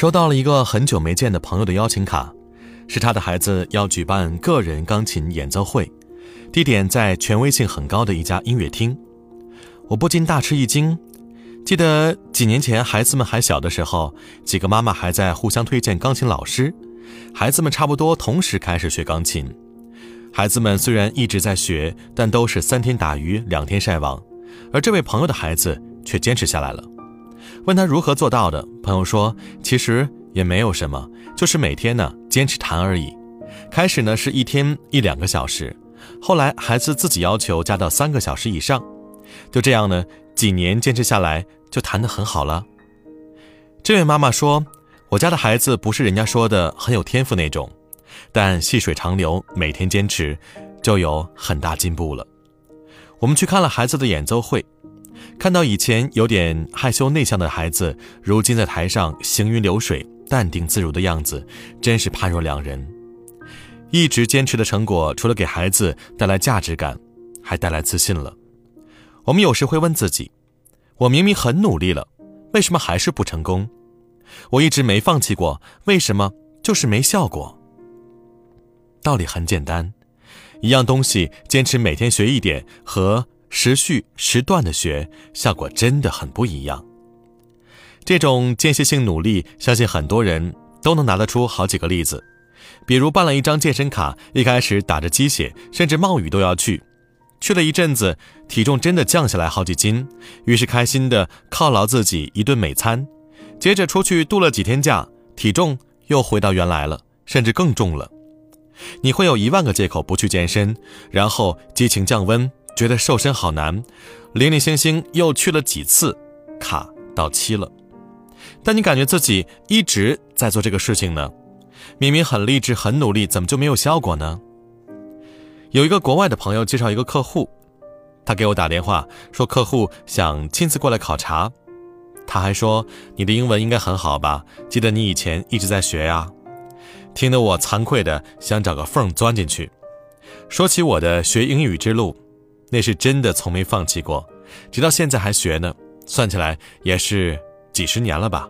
收到了一个很久没见的朋友的邀请卡，是他的孩子要举办个人钢琴演奏会，地点在权威性很高的一家音乐厅。我不禁大吃一惊。记得几年前孩子们还小的时候，几个妈妈还在互相推荐钢琴老师，孩子们差不多同时开始学钢琴。孩子们虽然一直在学，但都是三天打鱼两天晒网，而这位朋友的孩子却坚持下来了。问他如何做到的，朋友说：“其实也没有什么，就是每天呢坚持弹而已。开始呢是一天一两个小时，后来孩子自己要求加到三个小时以上，就这样呢几年坚持下来就弹得很好了。”这位妈妈说：“我家的孩子不是人家说的很有天赋那种，但细水长流，每天坚持，就有很大进步了。”我们去看了孩子的演奏会。看到以前有点害羞内向的孩子，如今在台上行云流水、淡定自如的样子，真是判若两人。一直坚持的成果，除了给孩子带来价值感，还带来自信了。我们有时会问自己：我明明很努力了，为什么还是不成功？我一直没放弃过，为什么就是没效果？道理很简单，一样东西，坚持每天学一点和。时序时断的学，效果真的很不一样。这种间歇性努力，相信很多人都能拿得出好几个例子。比如办了一张健身卡，一开始打着鸡血，甚至冒雨都要去，去了一阵子，体重真的降下来好几斤，于是开心的犒劳自己一顿美餐。接着出去度了几天假，体重又回到原来了，甚至更重了。你会有一万个借口不去健身，然后激情降温。觉得瘦身好难，零零星星又去了几次，卡到期了。但你感觉自己一直在做这个事情呢？明明很励志、很努力，怎么就没有效果呢？有一个国外的朋友介绍一个客户，他给我打电话说客户想亲自过来考察，他还说你的英文应该很好吧？记得你以前一直在学呀。听得我惭愧的想找个缝钻进去。说起我的学英语之路。那是真的从没放弃过，直到现在还学呢。算起来也是几十年了吧。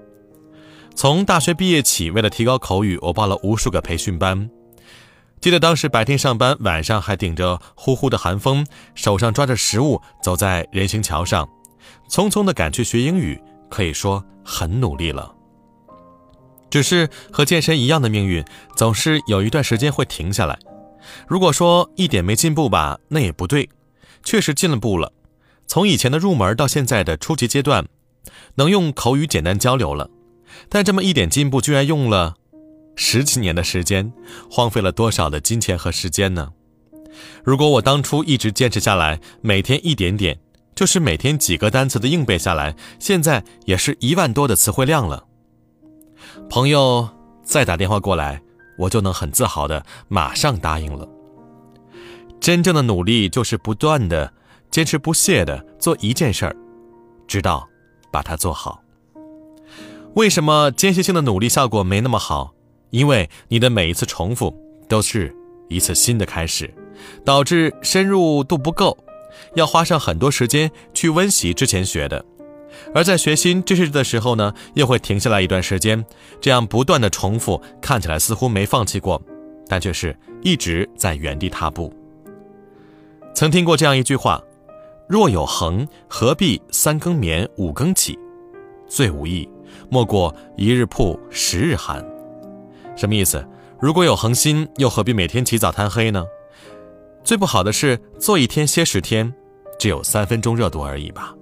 从大学毕业起，为了提高口语，我报了无数个培训班。记得当时白天上班，晚上还顶着呼呼的寒风，手上抓着食物，走在人行桥上，匆匆的赶去学英语，可以说很努力了。只是和健身一样的命运，总是有一段时间会停下来。如果说一点没进步吧，那也不对。确实进了步了，从以前的入门到现在的初级阶段，能用口语简单交流了。但这么一点进步，居然用了十几年的时间，荒废了多少的金钱和时间呢？如果我当初一直坚持下来，每天一点点，就是每天几个单词的硬背下来，现在也是一万多的词汇量了。朋友再打电话过来，我就能很自豪的马上答应了。真正的努力就是不断的坚持不懈的做一件事儿，直到把它做好。为什么间歇性的努力效果没那么好？因为你的每一次重复都是一次新的开始，导致深入度不够，要花上很多时间去温习之前学的。而在学新知识的时候呢，又会停下来一段时间，这样不断的重复，看起来似乎没放弃过，但却是一直在原地踏步。曾听过这样一句话：“若有恒，何必三更眠，五更起？最无益，莫过一日曝，十日寒。”什么意思？如果有恒心，又何必每天起早贪黑呢？最不好的是做一天歇十天，只有三分钟热度而已吧。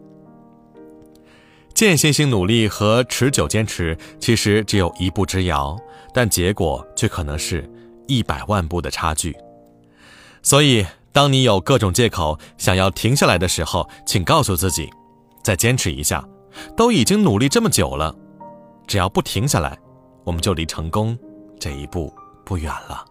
间歇性努力和持久坚持其实只有一步之遥，但结果却可能是一百万步的差距。所以。当你有各种借口想要停下来的时候，请告诉自己，再坚持一下。都已经努力这么久了，只要不停下来，我们就离成功这一步不远了。